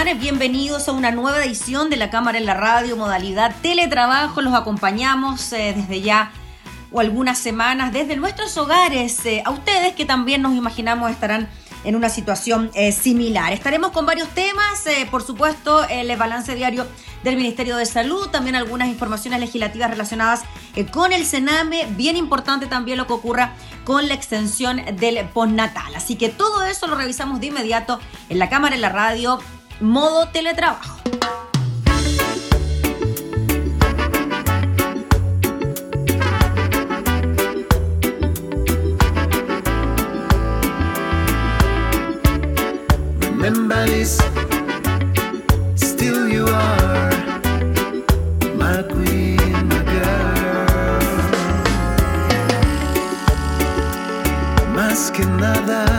Bienvenidos a una nueva edición de la Cámara en la Radio, modalidad teletrabajo. Los acompañamos eh, desde ya o algunas semanas desde nuestros hogares. Eh, a ustedes que también nos imaginamos estarán en una situación eh, similar. Estaremos con varios temas, por supuesto, el balance diario del Ministerio de Salud, también algunas informaciones legislativas relacionadas con el Sename, bien importante también lo que ocurra con la extensión del postnatal. Así que todo eso lo revisamos de inmediato en la cámara, en la radio, modo teletrabajo. Más que nada,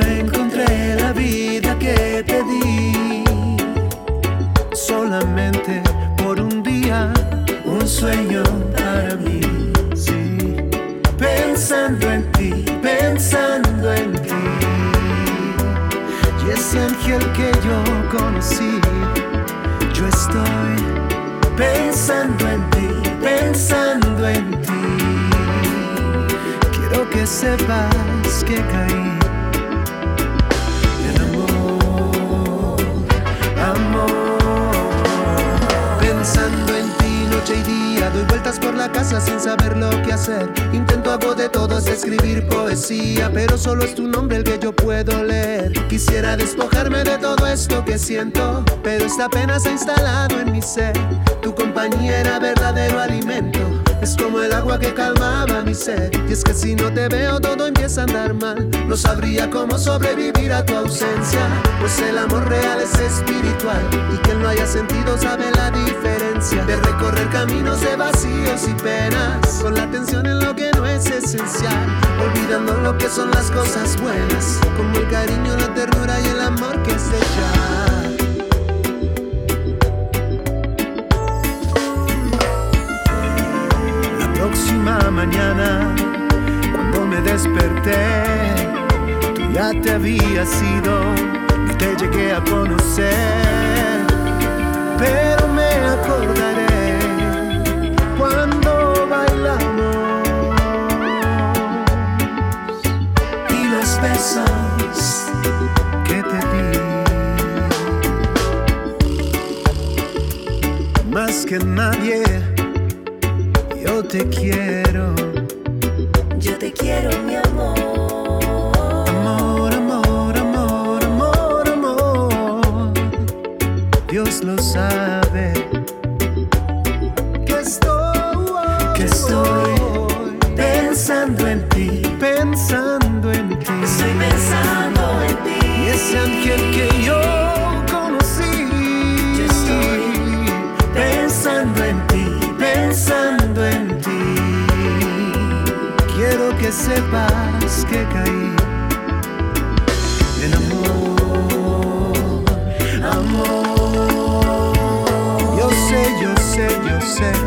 encontré la vida que pedí. Solamente por un día, un sueño para mí. Sí, pensando en ti, pensando en ti. Y ese ángel que yo conocí, yo estoy pensando en ti, pensando en ti. Quiero que sepas que caí noche día, doy vueltas por la casa sin saber lo que hacer. Intento hago de todo es escribir poesía, pero solo es tu nombre el que yo puedo leer. Quisiera despojarme de todo esto que siento, pero esta pena se ha instalado en mi ser. Tu compañía era verdadero alimento. Es como el agua que calmaba mi sed. Y es que si no te veo todo empieza a andar mal. No sabría cómo sobrevivir a tu ausencia. Pues el amor real es espiritual. Y quien lo haya sentido sabe la diferencia. De recorrer caminos de vacíos y penas. Con la atención en lo que no es esencial. Olvidando lo que son las cosas buenas. Como el cariño, la ternura y el amor que se llama. Mañana, cuando me desperté, tú ya te habías ido, no te llegué a conocer, pero me acordaré cuando bailamos y los besos que te di. Más que nadie yo te quiero. Yo te quiero, mi que sepas que caí en amor, amor. Yo sé, yo sé, yo sé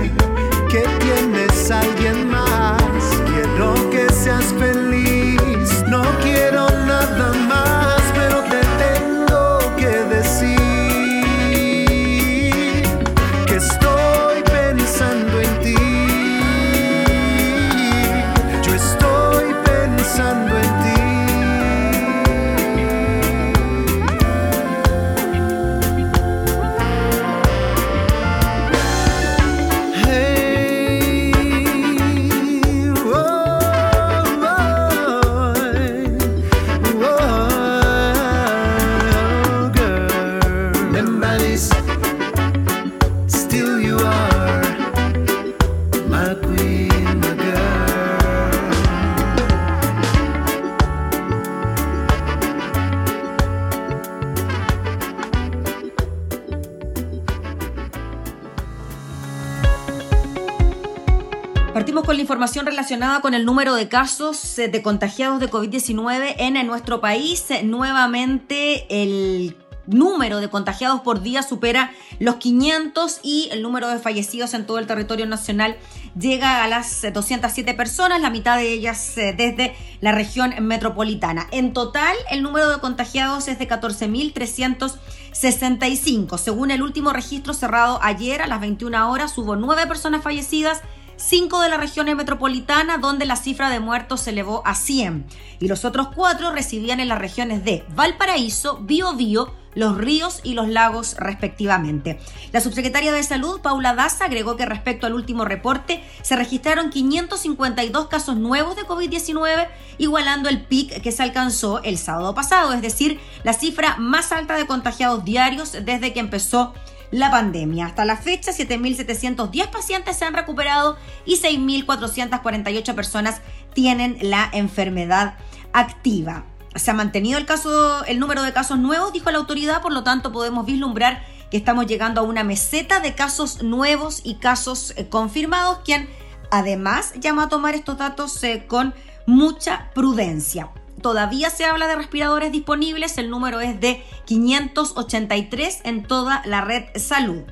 con el número de casos eh, de contagiados de COVID-19 en, nuestro país. Eh, Nuevamente el número de contagiados por día supera los 500 y el número de fallecidos en todo el territorio nacional llega a las eh, 207 personas, la mitad de ellas eh, desde la región metropolitana. En total, el número de contagiados es de 14.365. Según el último registro cerrado ayer a las 21 horas, hubo nueve personas fallecidas 5 de la región metropolitana, donde la cifra de muertos se elevó a 100. Y los otros cuatro recibían en las regiones de Valparaíso, Biobío, Los Ríos y Los Lagos, respectivamente. La subsecretaria de Salud, Paula Daza, agregó que respecto al último reporte, se registraron 552 casos nuevos de COVID-19, igualando el pic que se alcanzó el sábado pasado, es decir, la cifra más alta de contagiados diarios desde que empezó la pandemia. Hasta la fecha, 7.710 pacientes se han recuperado y 6.448 personas tienen la enfermedad activa. Se ha mantenido el, caso, el número de casos nuevos, dijo la autoridad, por lo tanto podemos vislumbrar que estamos llegando a una meseta de casos nuevos y casos eh, confirmados, quien además llama a tomar estos datos eh, con mucha prudencia. Todavía se habla de respiradores disponibles, el número es de 583 en toda la red salud.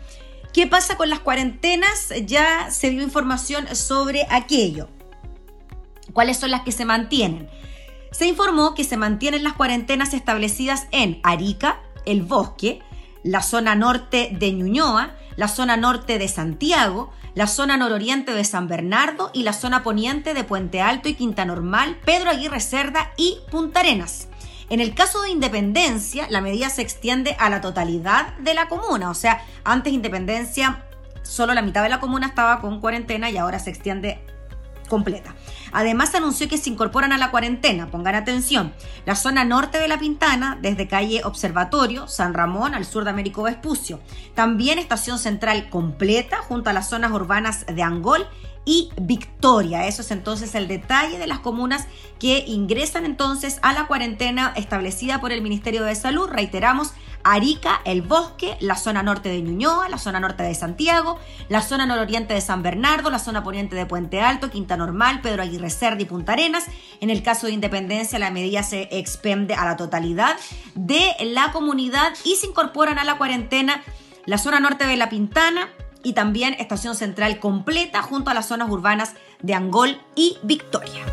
¿Qué pasa con las cuarentenas? Ya se dio información sobre aquello. ¿Cuáles son las que se mantienen? Se informó que se mantienen las cuarentenas establecidas en Arica, El Bosque, la zona norte de Ñuñoa, la zona norte de Santiago, la zona nororiente de San Bernardo y la zona poniente de Puente Alto y Quinta Normal, Pedro Aguirre Cerda y Punta Arenas. En el caso de Independencia, la medida se extiende a la totalidad de la comuna, o sea, antes Independencia solo la mitad de la comuna estaba con cuarentena y ahora se extiende completa. Además anunció que se incorporan a la cuarentena, pongan atención, la zona norte de La Pintana, desde calle Observatorio, San Ramón, al sur de Américo Vespucio. También estación central completa junto a las zonas urbanas de Angol y Victoria. Eso es entonces el detalle de las comunas que ingresan entonces a la cuarentena establecida por el Ministerio de Salud. Reiteramos, Arica, El Bosque, la zona norte de Ñuñoa, la zona norte de Santiago, la zona nororiente de San Bernardo, la zona poniente de Puente Alto, Quinta Normal, Pedro Aguirre Cerda y Punta Arenas. En el caso de Independencia, la medida se expende a la totalidad de la comunidad y se incorporan a la cuarentena la zona norte de La Pintana, y también estación central completa junto a las zonas urbanas de Angol y Victoria.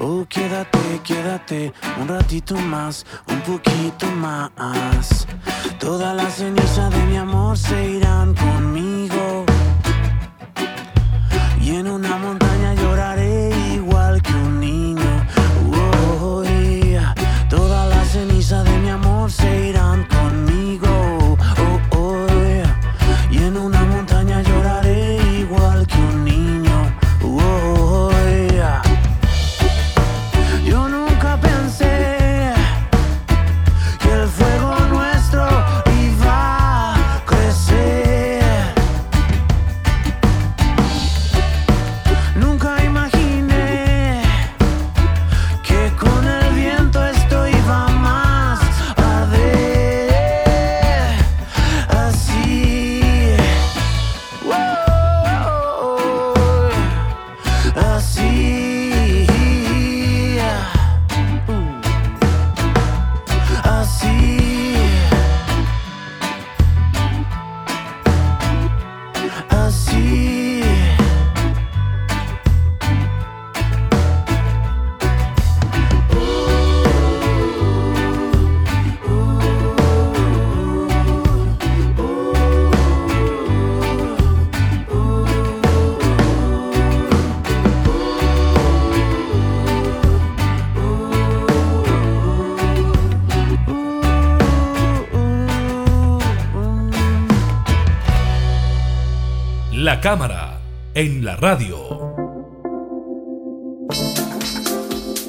Oh, quédate, quédate un ratito más, un poquito más. Todas las cenizas de mi amor se irán conmigo. Y en una montaña La cámara en la radio.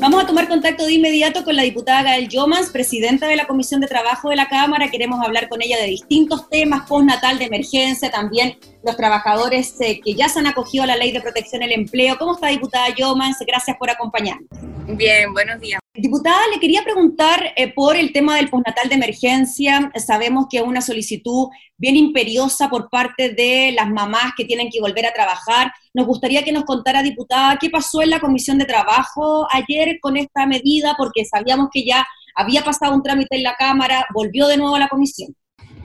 Vamos a tomar contacto de inmediato con la diputada Gael Yomans, presidenta de la Comisión de Trabajo de la Cámara. Queremos hablar con ella de distintos temas, postnatal de emergencia, también los trabajadores eh, que ya se han acogido a la Ley de Protección del Empleo. ¿Cómo está, diputada Yomans? Gracias por acompañarnos. Bien, buenos días. Diputada, le quería preguntar eh, por el tema del postnatal de emergencia. Sabemos que es una solicitud bien imperiosa por parte de las mamás que tienen que volver a trabajar. Nos gustaría que nos contara, diputada, qué pasó en la Comisión de Trabajo ayer con esta medida, porque sabíamos que ya había pasado un trámite en la Cámara, volvió de nuevo a la Comisión.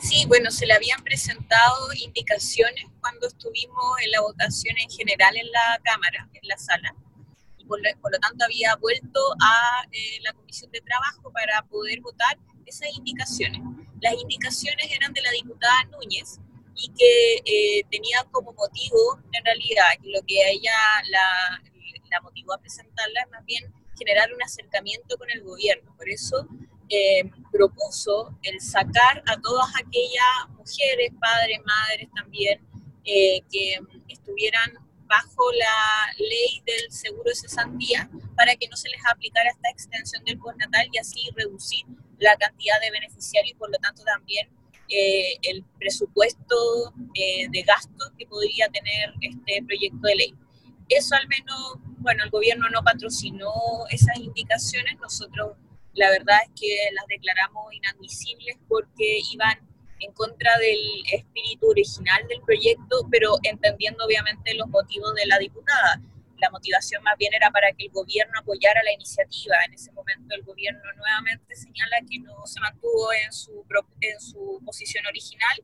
Sí, bueno, se le habían presentado indicaciones cuando estuvimos en la votación en general en la Cámara, en la sala. Y por, lo, por lo tanto había vuelto a eh, la Comisión de Trabajo para poder votar esas indicaciones. Las indicaciones eran de la diputada Núñez y que eh, tenía como motivo, en realidad, lo que a ella la, la motivó a presentarla es más bien generar un acercamiento con el gobierno. Por eso eh, propuso el sacar a todas aquellas mujeres, padres, madres también, eh, que estuvieran bajo la ley del seguro de cesantía para que no se les aplicara esta extensión del postnatal y así reducir la cantidad de beneficiarios y por lo tanto también eh, el presupuesto eh, de gastos que podría tener este proyecto de ley. Eso al menos, bueno, el gobierno no patrocinó esas indicaciones, nosotros la verdad es que las declaramos inadmisibles porque iban en contra del espíritu original del proyecto, pero entendiendo obviamente los motivos de la diputada. La motivación más bien era para que el gobierno apoyara la iniciativa. En ese momento el gobierno nuevamente señala que no se mantuvo en su, en su posición original,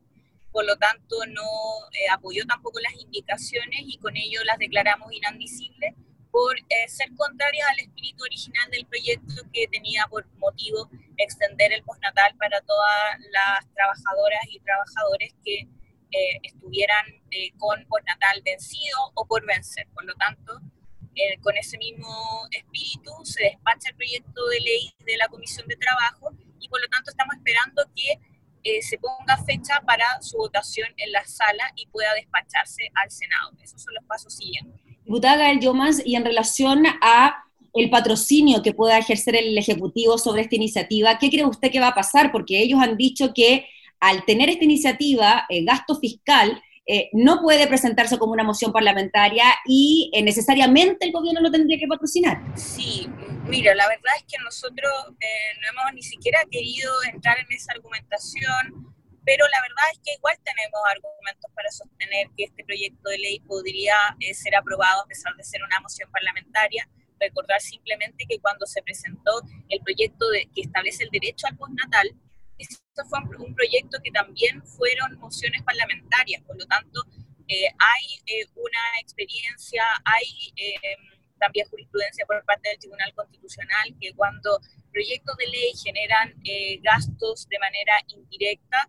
por lo tanto no eh, apoyó tampoco las indicaciones y con ello las declaramos inadmisibles por eh, ser contrarias al espíritu original del proyecto que tenía por motivo extender el postnatal para todas las trabajadoras y trabajadores que eh, estuvieran eh, con postnatal vencido o por vencer. Por lo tanto, eh, con ese mismo espíritu se despacha el proyecto de ley de la Comisión de Trabajo y por lo tanto estamos esperando que eh, se ponga fecha para su votación en la sala y pueda despacharse al Senado. Esos son los pasos siguientes. Diputada Gael Yomans, y en relación a el patrocinio que pueda ejercer el Ejecutivo sobre esta iniciativa, ¿qué cree usted que va a pasar? Porque ellos han dicho que al tener esta iniciativa, el gasto fiscal, eh, no puede presentarse como una moción parlamentaria y eh, necesariamente el gobierno lo tendría que patrocinar. Sí, mira, la verdad es que nosotros eh, no hemos ni siquiera querido entrar en esa argumentación, pero la verdad es que igual tenemos argumentos para sostener que este proyecto de ley podría eh, ser aprobado a pesar de ser una moción parlamentaria. Recordar simplemente que cuando se presentó el proyecto de, que establece el derecho al postnatal, esto fue un, proyecto que también fueron mociones parlamentarias, por lo tanto, hay una experiencia, hay también jurisprudencia por parte del Tribunal Constitucional que cuando proyectos de ley generan gastos de manera indirecta,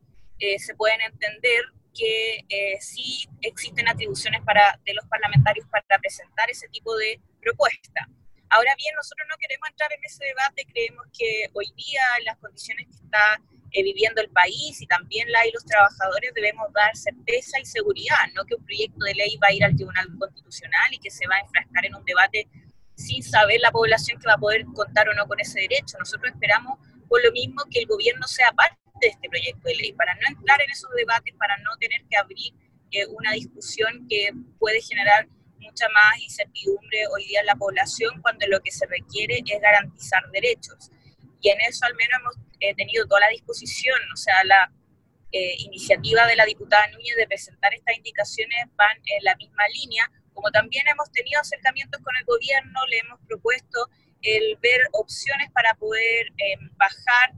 se pueden entender que eh, sí existen atribuciones para, de los parlamentarios para presentar ese tipo de propuesta. Ahora bien, nosotros no queremos entrar en ese debate, creemos que hoy día en las condiciones que está eh, viviendo el país y también la y los trabajadores debemos dar certeza y seguridad, no que un proyecto de ley va a ir al Tribunal Constitucional y que se va a enfrascar en un debate sin saber la población que va a poder contar o no con ese derecho. Nosotros esperamos por lo mismo que el gobierno sea parte de este proyecto de ley, para no entrar en esos debates, para no tener que abrir eh, una discusión que puede generar mucha más incertidumbre hoy día en la población cuando lo que se requiere es garantizar derechos. Y en eso al menos hemos eh, tenido toda la disposición, o sea, la eh, iniciativa de la diputada Núñez de presentar estas indicaciones van en la misma línea, como también hemos tenido acercamientos con el gobierno, le hemos propuesto el ver opciones para poder bajar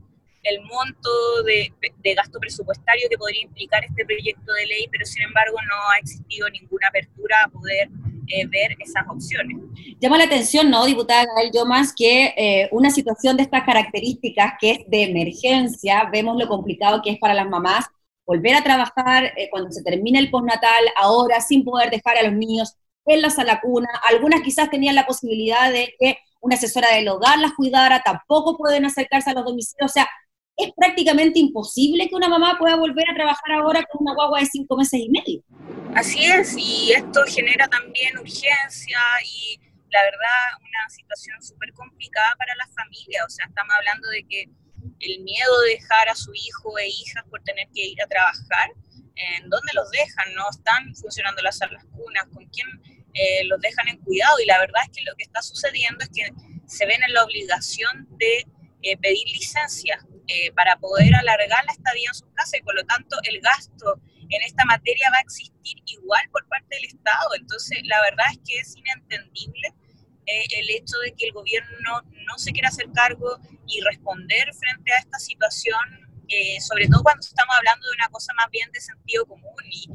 el monto de, gasto presupuestario que podría implicar este proyecto de ley, pero sin embargo no ha existido ninguna apertura a poder eh, ver esas opciones. Llama la atención, ¿no, diputada Gael más que eh, una situación de estas características, que es de emergencia, vemos lo complicado que es para las mamás volver a trabajar eh, cuando se termina el postnatal, ahora sin poder dejar a los niños en la sala cuna. Algunas quizás tenían la posibilidad de que una asesora del hogar las cuidara, tampoco pueden acercarse a los domicilios. O sea, es prácticamente imposible que una mamá pueda volver a trabajar ahora con una guagua de cinco meses y medio. Así es, y esto genera también urgencia y la verdad una situación súper complicada para las familias. O sea, estamos hablando de que el miedo de dejar a su hijo e hijas por tener que ir a trabajar, ¿en dónde los dejan? ¿No están funcionando las salas cunas? ¿Con quién eh, los dejan en cuidado? Y la verdad es que lo que está sucediendo es que se ven en la obligación de eh, pedir licencia eh, para poder alargar la estadía en su casa y por lo tanto el gasto en esta materia va a existir igual por parte del Estado. Entonces, la verdad es que es inentendible eh, el hecho de que el gobierno no se quiera hacer cargo y responder frente a esta situación, sobre todo cuando estamos hablando de una cosa más bien de sentido común. Y,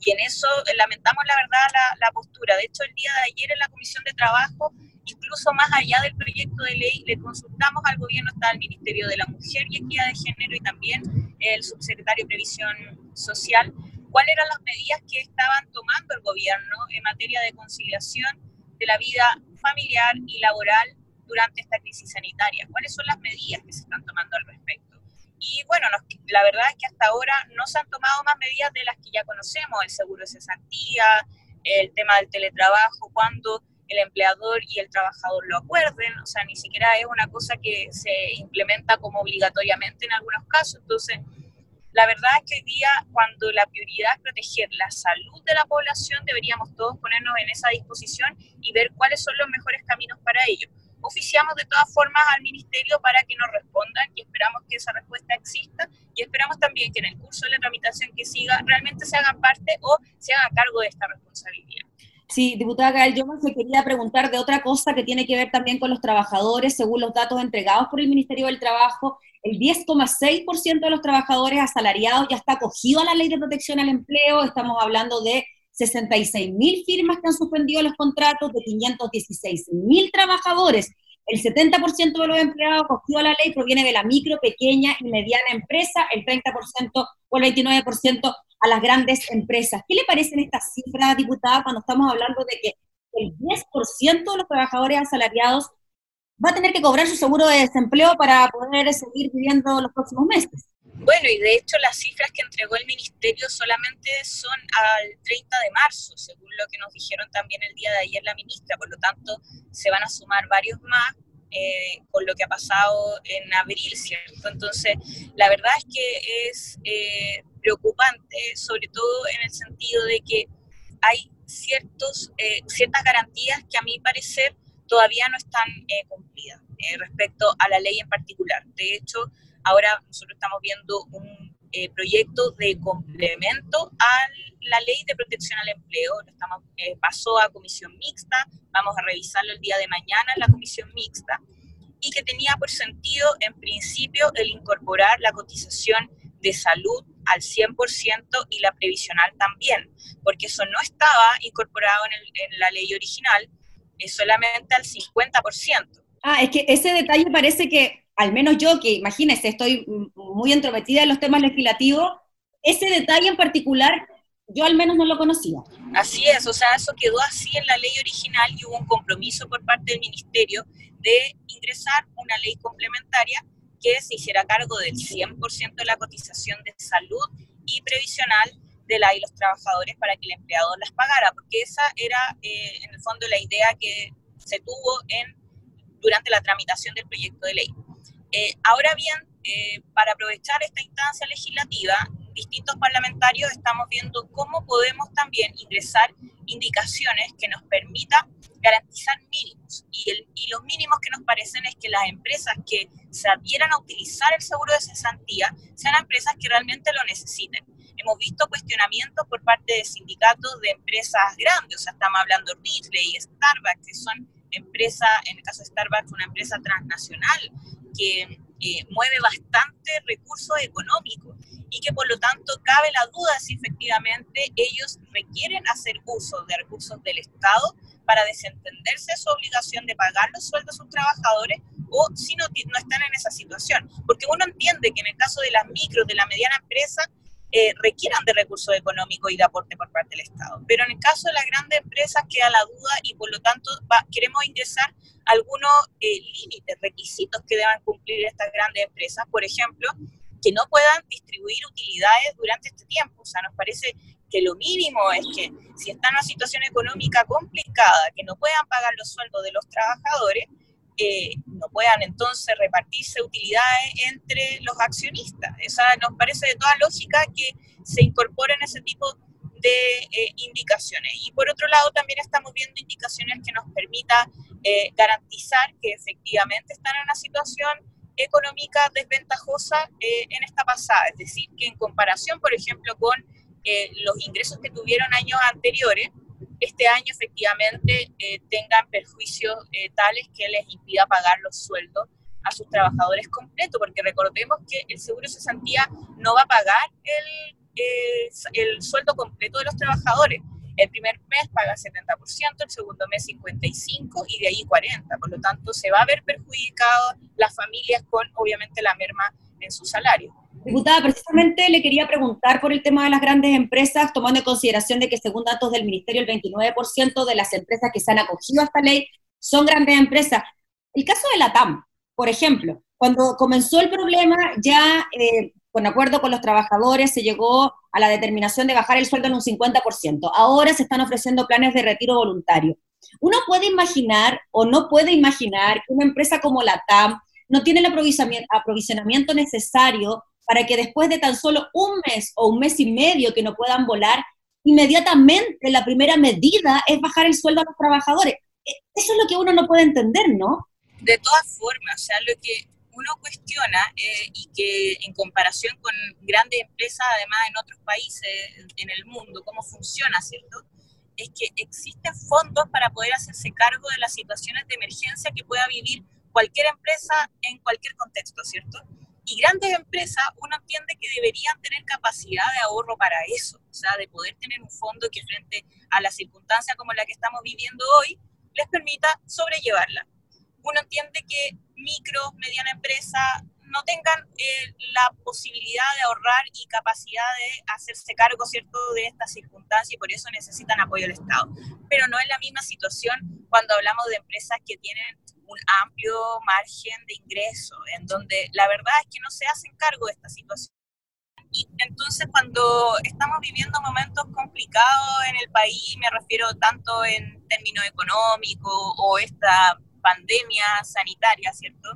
y en eso lamentamos la verdad la, la postura. De hecho, el día de ayer en la Comisión de Trabajo incluso más allá del proyecto de ley, le consultamos al gobierno, está el Ministerio de la Mujer y Equidad de Género y también el subsecretario de Previsión Social, cuáles eran las medidas que estaban tomando el gobierno en materia de conciliación de la vida familiar y laboral durante esta crisis sanitaria, cuáles son las medidas que se están tomando al respecto. Y bueno, la verdad es que hasta ahora no se han tomado más medidas de las que ya conocemos, el seguro de cesantía, el tema del teletrabajo, cuando el empleador y el trabajador lo acuerden, o sea, ni siquiera es una cosa que se implementa como obligatoriamente en algunos casos. Entonces, la verdad es que hoy día, cuando la prioridad es proteger la salud de la población, deberíamos todos ponernos en esa disposición y ver cuáles son los mejores caminos para ello. Oficiamos de todas formas al Ministerio para que nos respondan y esperamos que esa respuesta exista y esperamos también que en el curso de la tramitación que siga realmente se hagan parte o se hagan cargo de esta responsabilidad. Sí, diputada Gael, yo me quería preguntar de otra cosa que tiene que ver también con los trabajadores. Según los datos entregados por el Ministerio del Trabajo, el 10,6% de los trabajadores asalariados ya está acogido a la ley de protección al empleo. Estamos hablando de 66 mil firmas que han suspendido los contratos, de 516 mil trabajadores. El 70% de los empleados acogidos a la ley proviene de la micro, pequeña y mediana empresa, el 30% o el 29% a las grandes empresas. ¿Qué le parecen estas cifras, diputada, cuando estamos hablando de que el 10% de los trabajadores asalariados va a tener que cobrar su seguro de desempleo para poder seguir viviendo los próximos meses? Bueno, y de hecho las cifras que entregó el ministerio solamente son al 30 de marzo, según lo que nos dijeron también el día de ayer la ministra, por lo tanto se van a sumar varios más eh, con lo que ha pasado en abril, ¿cierto? Entonces, la verdad es que es eh, preocupante, sobre todo en el sentido de que hay ciertos, eh, ciertas garantías que a mi parecer todavía no están eh, cumplidas eh, respecto a la ley en particular. De hecho, ahora nosotros estamos viendo un proyecto de complemento a la ley de protección al empleo. Estamos, pasó a comisión mixta, vamos a revisarlo el día de mañana en la comisión mixta, y que tenía por sentido, en principio, el incorporar la cotización de salud al 100% y la previsional también, porque eso no estaba incorporado en, la ley original, es solamente al 50%. Ah, es que ese detalle parece que, al menos yo, que imagínese, estoy muy entrometida en los temas legislativos, ese detalle en particular yo al menos no lo conocía. Así es, o sea, eso quedó así en la ley original y hubo un compromiso por parte del ministerio de ingresar una ley complementaria que se hiciera cargo del 100% de la cotización de salud y previsional de la y los trabajadores para que el empleador las pagara, porque esa era eh, en el fondo la idea que se tuvo en, durante la tramitación del proyecto de ley. Eh, ahora bien, eh, para aprovechar esta instancia legislativa, distintos parlamentarios estamos viendo cómo podemos también ingresar indicaciones que nos permitan garantizar mínimos. Y, el, y, los mínimos que nos parecen es que las empresas que se adhieran a utilizar el seguro de cesantía sean empresas que realmente lo necesiten. Hemos visto cuestionamientos por parte de sindicatos de empresas grandes, o sea, estamos hablando de Ridley y Starbucks, que son empresas, en el caso de Starbucks, una empresa transnacional que eh, mueve bastante recursos económicos y que por lo tanto cabe la duda si efectivamente ellos requieren hacer uso de recursos del Estado para desentenderse de su obligación de pagar los sueldos a sus trabajadores o si no, no están en esa situación. Porque uno entiende que en el caso de las micros, de la mediana empresa, eh, requieran de recursos económicos y de aporte por parte del Estado. Pero en el caso de las grandes empresas queda la duda y por lo tanto queremos ingresar algunos eh, límites, requisitos que deban cumplir estas grandes empresas. Por ejemplo, que no puedan distribuir utilidades durante este tiempo. O sea, nos parece que lo mínimo es que si están en una situación económica complicada, que no puedan pagar los sueldos de los trabajadores, eh, no puedan entonces repartirse utilidades entre los accionistas. Esa nos parece de toda lógica que se incorporen ese tipo de eh, indicaciones. Y por otro lado, también estamos viendo indicaciones que nos permita eh, garantizar que efectivamente están en una situación económica desventajosa en esta pasada. Es decir, que en comparación, por ejemplo, con los ingresos que tuvieron años anteriores, este año efectivamente eh, tengan perjuicios eh, tales que les impida pagar los sueldos a sus trabajadores completos, porque recordemos que el seguro cesantía no va a pagar el, eh, el sueldo completo de los trabajadores. El primer mes paga 70%, el segundo mes 55% y de ahí 40%. Por lo tanto, se va a ver perjudicado las familias con, obviamente, la merma en su salario. Diputada, precisamente le quería preguntar por el tema de las grandes empresas, tomando en consideración de que según datos del Ministerio el 29% de las empresas que se han acogido a esta ley son grandes empresas. El caso de la TAM, por ejemplo, cuando comenzó el problema ya eh, con acuerdo con los trabajadores se llegó a la determinación de bajar el sueldo en un 50%. Ahora se están ofreciendo planes de retiro voluntario. Uno puede imaginar o no puede imaginar que una empresa como la TAM no tiene el aprovisionamiento necesario para que después de tan solo un mes o un mes y medio que no puedan volar, inmediatamente la primera medida es bajar el sueldo a los trabajadores. E, eso es lo que uno no puede entender, ¿no? De todas formas, o sea, lo que uno cuestiona eh, y que en comparación con grandes empresas, además en otros países en el mundo, cómo funciona, ¿cierto? Es que existen fondos para poder hacerse cargo de las situaciones de emergencia que pueda vivir cualquier empresa en cualquier contexto, ¿cierto? Y grandes empresas, uno entiende que deberían tener capacidad de ahorro para eso, o sea, de poder tener un fondo que frente a la circunstancia como la que estamos viviendo hoy, les permita sobrellevarla. Uno entiende que micro, mediana empresa no tengan eh, la posibilidad de ahorrar y capacidad de hacerse cargo, ¿cierto?, de esta circunstancia y por eso necesitan apoyo del Estado. Pero no es la misma situación cuando hablamos de empresas que tienen un amplio margen de ingreso, en donde la verdad es que no se hacen cargo de esta situación. Y entonces cuando estamos viviendo momentos complicados en el país, me refiero tanto en términos económicos o esta pandemia sanitaria, ¿cierto?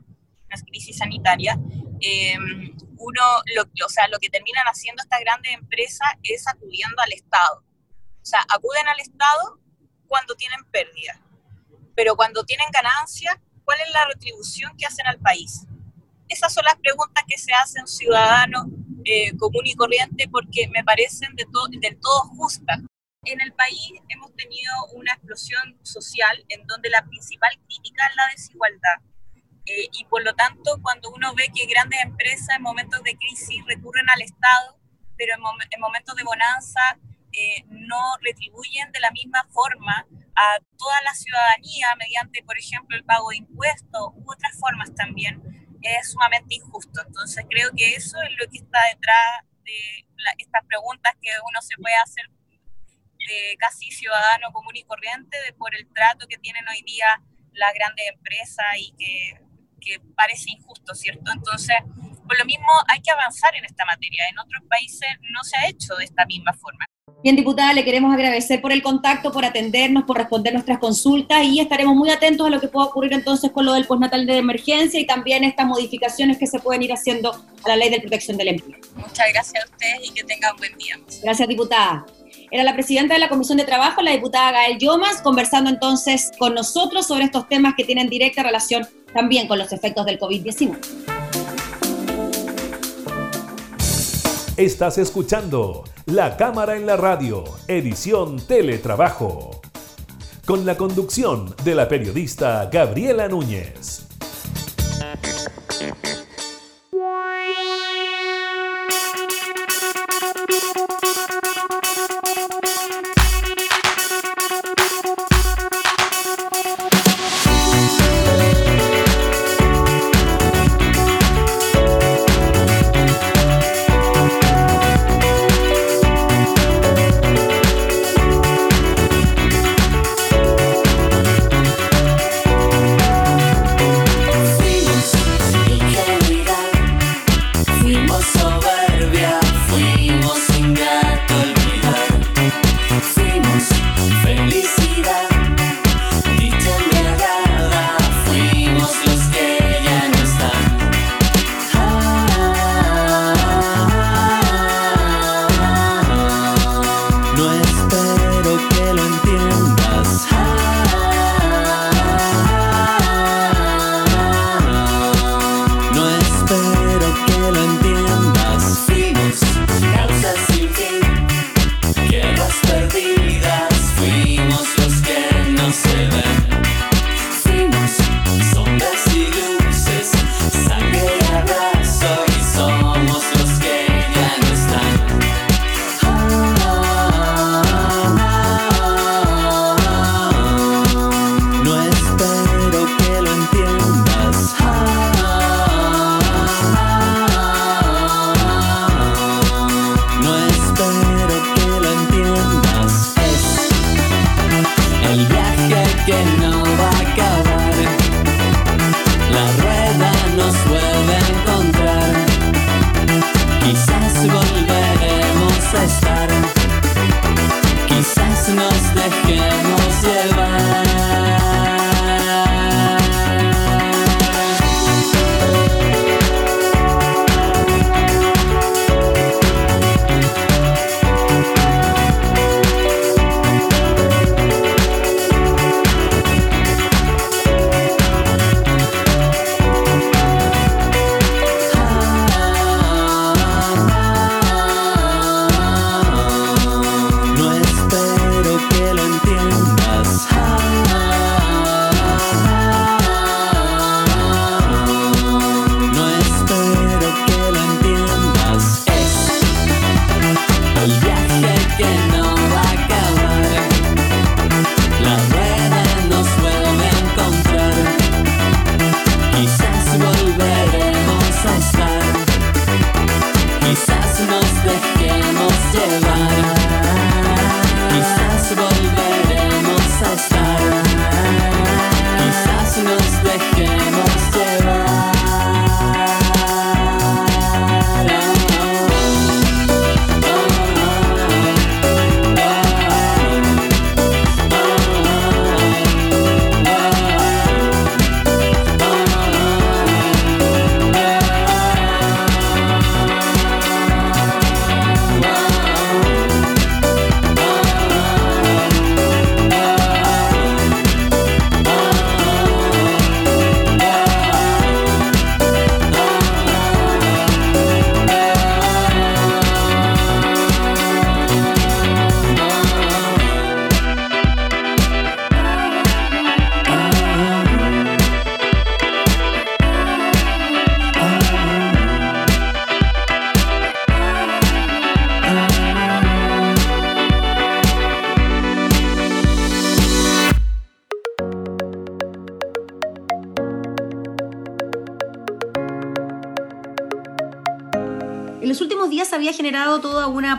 Una crisis sanitaria, em, uno, lo, o sea, lo que terminan haciendo estas grandes empresas es acudiendo al Estado. O sea, acuden al Estado cuando tienen pérdidas pero cuando tienen ganancia, ¿cuál es la retribución que hacen al país? Esas son las preguntas que se hace un ciudadano eh, común y corriente porque me parecen de del todo justas. En el país hemos tenido una explosión social en donde la principal crítica es la desigualdad. Eh, y por lo tanto, cuando uno ve que grandes empresas en momentos de crisis recurren al Estado, pero en, momentos de bonanza eh, no retribuyen de la misma forma a toda la ciudadanía mediante, por ejemplo, el pago de impuestos u otras formas también, es sumamente injusto. Entonces creo que eso es lo que está detrás de estas preguntas que uno se puede hacer de casi ciudadano común y corriente de por el trato que tienen hoy día las grandes empresas y que, que parece injusto, ¿cierto? Entonces, por lo mismo hay que avanzar en esta materia. En otros países no se ha hecho de esta misma forma. Bien, diputada, le queremos agradecer por el contacto, por atendernos, por responder nuestras consultas y estaremos muy atentos a lo que pueda ocurrir entonces con lo del postnatal de emergencia y también estas modificaciones que se pueden ir haciendo a la ley de protección del empleo. Muchas gracias a ustedes y que tengan buen día. Gracias, diputada. Era la presidenta de la Comisión de Trabajo, la diputada Gael Yomas, conversando entonces con nosotros sobre estos temas que tienen directa relación también con los efectos del COVID-19. Estás escuchando La Cámara en la Radio, edición Teletrabajo, con la conducción de la periodista Gabriela Núñez.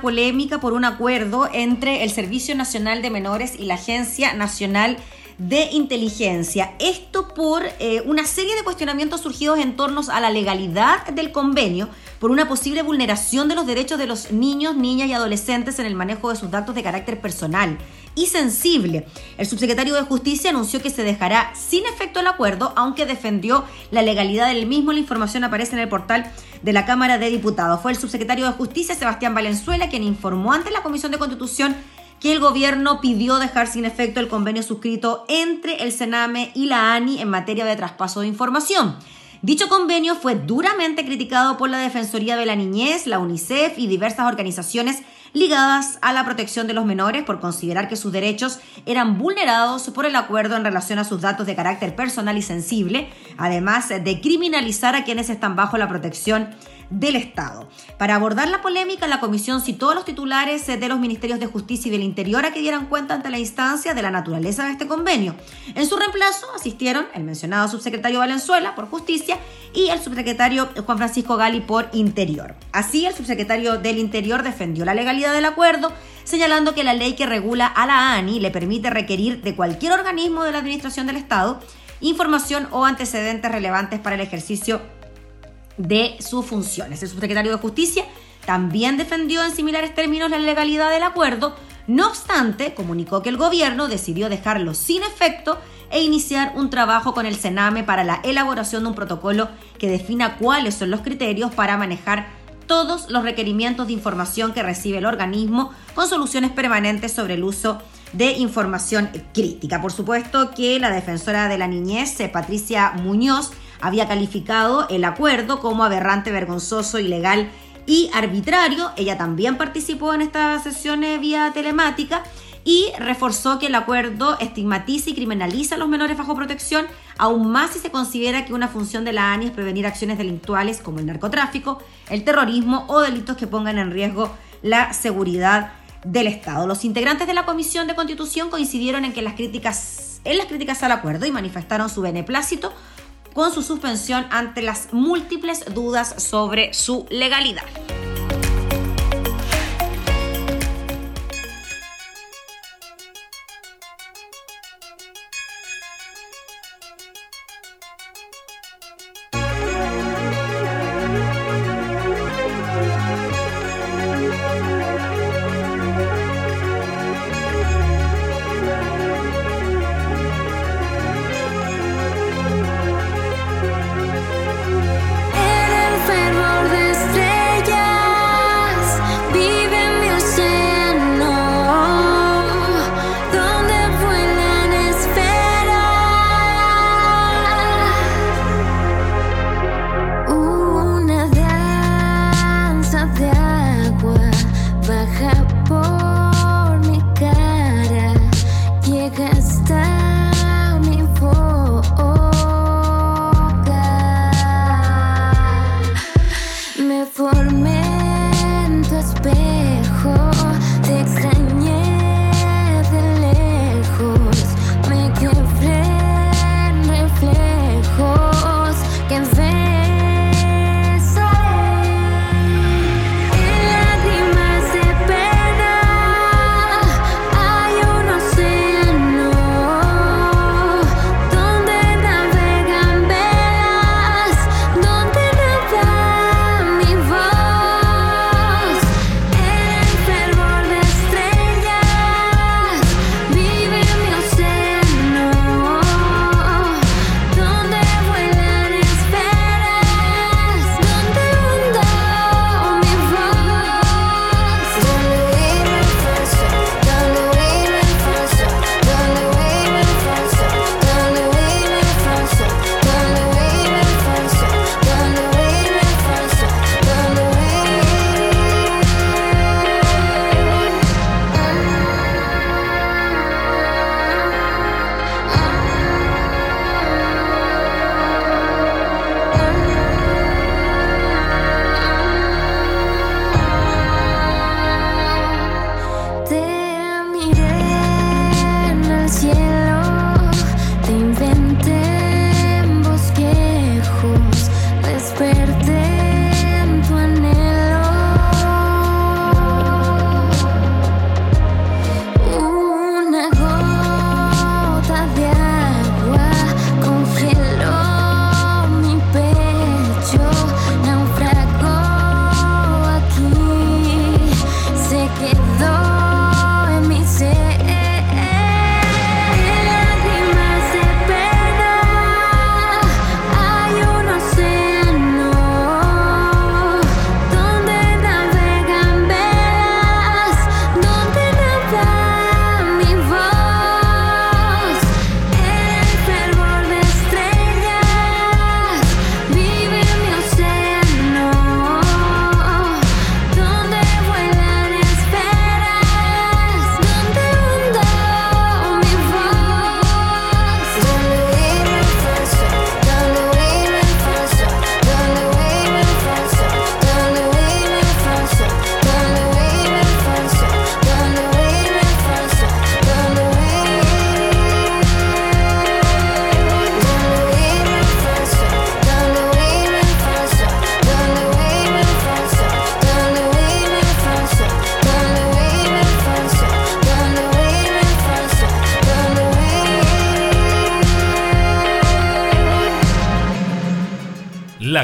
Polémica por un acuerdo entre el Servicio Nacional de Menores y la Agencia Nacional de Inteligencia. Esto por eh, una serie de cuestionamientos surgidos en torno a la legalidad del convenio, por una posible vulneración de los derechos de los niños, niñas y adolescentes en el manejo de sus datos de carácter personal y sensible. El subsecretario de Justicia anunció que se dejará sin efecto el acuerdo, aunque defendió la legalidad del mismo. La información aparece en el portal de la Cámara de Diputados. Fue el subsecretario de Justicia, Sebastián Valenzuela, quien informó ante la Comisión de Constitución que el gobierno pidió dejar sin efecto el convenio suscrito entre el Sename y la ANI en materia de traspaso de información. Dicho convenio fue duramente criticado por la Defensoría de la Niñez, la UNICEF y diversas organizaciones ligadas a la protección de los menores por considerar que sus derechos eran vulnerados por el acuerdo en relación a sus datos de carácter personal y sensible, además de criminalizar a quienes están bajo la protección del Estado. Para abordar la polémica, la comisión citó a los titulares de los Ministerios de Justicia y del Interior a que dieran cuenta ante la instancia de la naturaleza de este convenio. En su reemplazo asistieron el mencionado subsecretario Valenzuela por Justicia y el subsecretario Juan Francisco Gali por Interior. Así, el subsecretario del Interior defendió la legalidad del acuerdo, señalando que la ley que regula a la ANI le permite requerir de cualquier organismo de la Administración del Estado información o antecedentes relevantes para el ejercicio de sus funciones. El subsecretario de Justicia también defendió en similares términos la legalidad del acuerdo, no obstante, comunicó que el gobierno decidió dejarlo sin efecto e iniciar un trabajo con el Sename para la elaboración de un protocolo que defina cuáles son los criterios para manejar todos los requerimientos de información que recibe el organismo con soluciones permanentes sobre el uso de información crítica. Por supuesto que la defensora de la niñez, Patricia Muñoz, había calificado el acuerdo como aberrante, vergonzoso, ilegal y arbitrario. Ella también participó en estas sesiones vía telemática y reforzó que el acuerdo estigmatiza y criminaliza a los menores bajo protección, aún más si se considera que una función de la ANI es prevenir acciones delictuales como el narcotráfico, el terrorismo o delitos que pongan en riesgo la seguridad del Estado. Los integrantes de la Comisión de Constitución coincidieron en que las críticas en las críticas al acuerdo y manifestaron su beneplácito con su suspensión ante las múltiples dudas sobre su legalidad.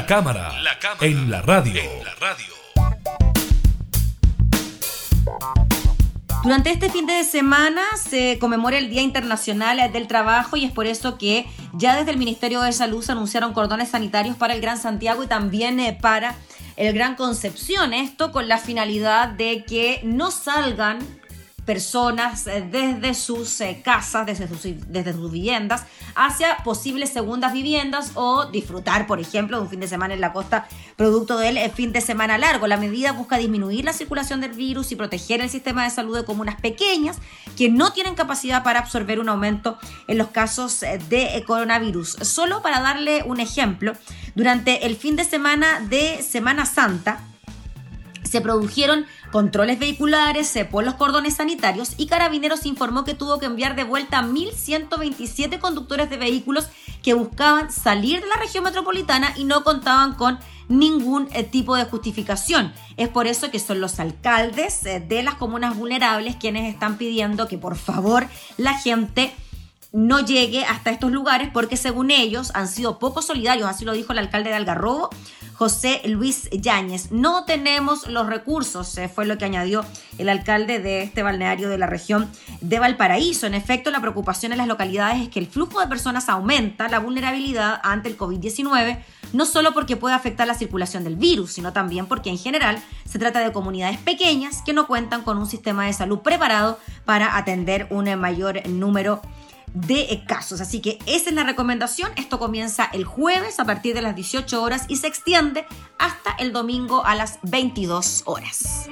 La cámara, en la radio. Durante este fin de semana se conmemora el Día Internacional del Trabajo y es por eso que ya desde el Ministerio de Salud se anunciaron cordones sanitarios para el Gran Santiago y también eh, para el Gran Concepción. Esto con la finalidad de que no salgan personas eh, desde sus eh, casas, desde sus, desde sus viviendas, hacia posibles segundas viviendas o disfrutar, por ejemplo, de un fin de semana en la costa producto del eh, fin de semana largo. La medida busca disminuir la circulación del virus y proteger el sistema de salud de comunas pequeñas que no tienen capacidad para absorber un aumento en los casos de coronavirus. Solo para darle un ejemplo, durante el fin de semana de Semana Santa, se produjeron controles vehiculares por los cordones sanitarios y Carabineros informó que tuvo que enviar de vuelta a 1.127 conductores de vehículos que buscaban salir de la región metropolitana y no contaban con ningún eh, tipo de justificación. Es por eso que son los alcaldes eh, de las comunas vulnerables quienes están pidiendo que por favor la gente no llegue hasta estos lugares porque según ellos han sido poco solidarios, así lo dijo el alcalde de Algarrobo, José Luis Yáñez. No tenemos los recursos, eh, fue lo que añadió el alcalde de este balneario de la región de Valparaíso. En efecto, la preocupación en las localidades es que el flujo de personas aumenta la vulnerabilidad ante el COVID-19, no solo porque puede afectar la circulación del virus, sino también porque en general se trata de comunidades pequeñas que no cuentan con un sistema de salud preparado para atender un mayor número de de casos. Así que esa es la recomendación. Esto comienza el jueves a partir de las 18 horas y se extiende hasta el domingo a las 22 horas.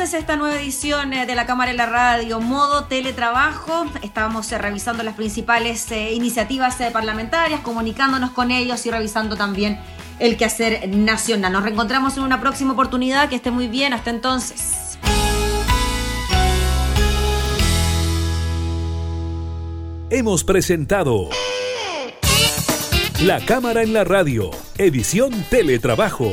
Entonces esta nueva edición eh, de la Cámara en la Radio, modo teletrabajo. Estábamos eh, revisando las principales eh, iniciativas parlamentarias, comunicándonos con ellos y revisando también el quehacer nacional. Nos reencontramos en una próxima oportunidad. Que esté muy bien. Hasta entonces. Hemos presentado La Cámara en la Radio, edición Teletrabajo.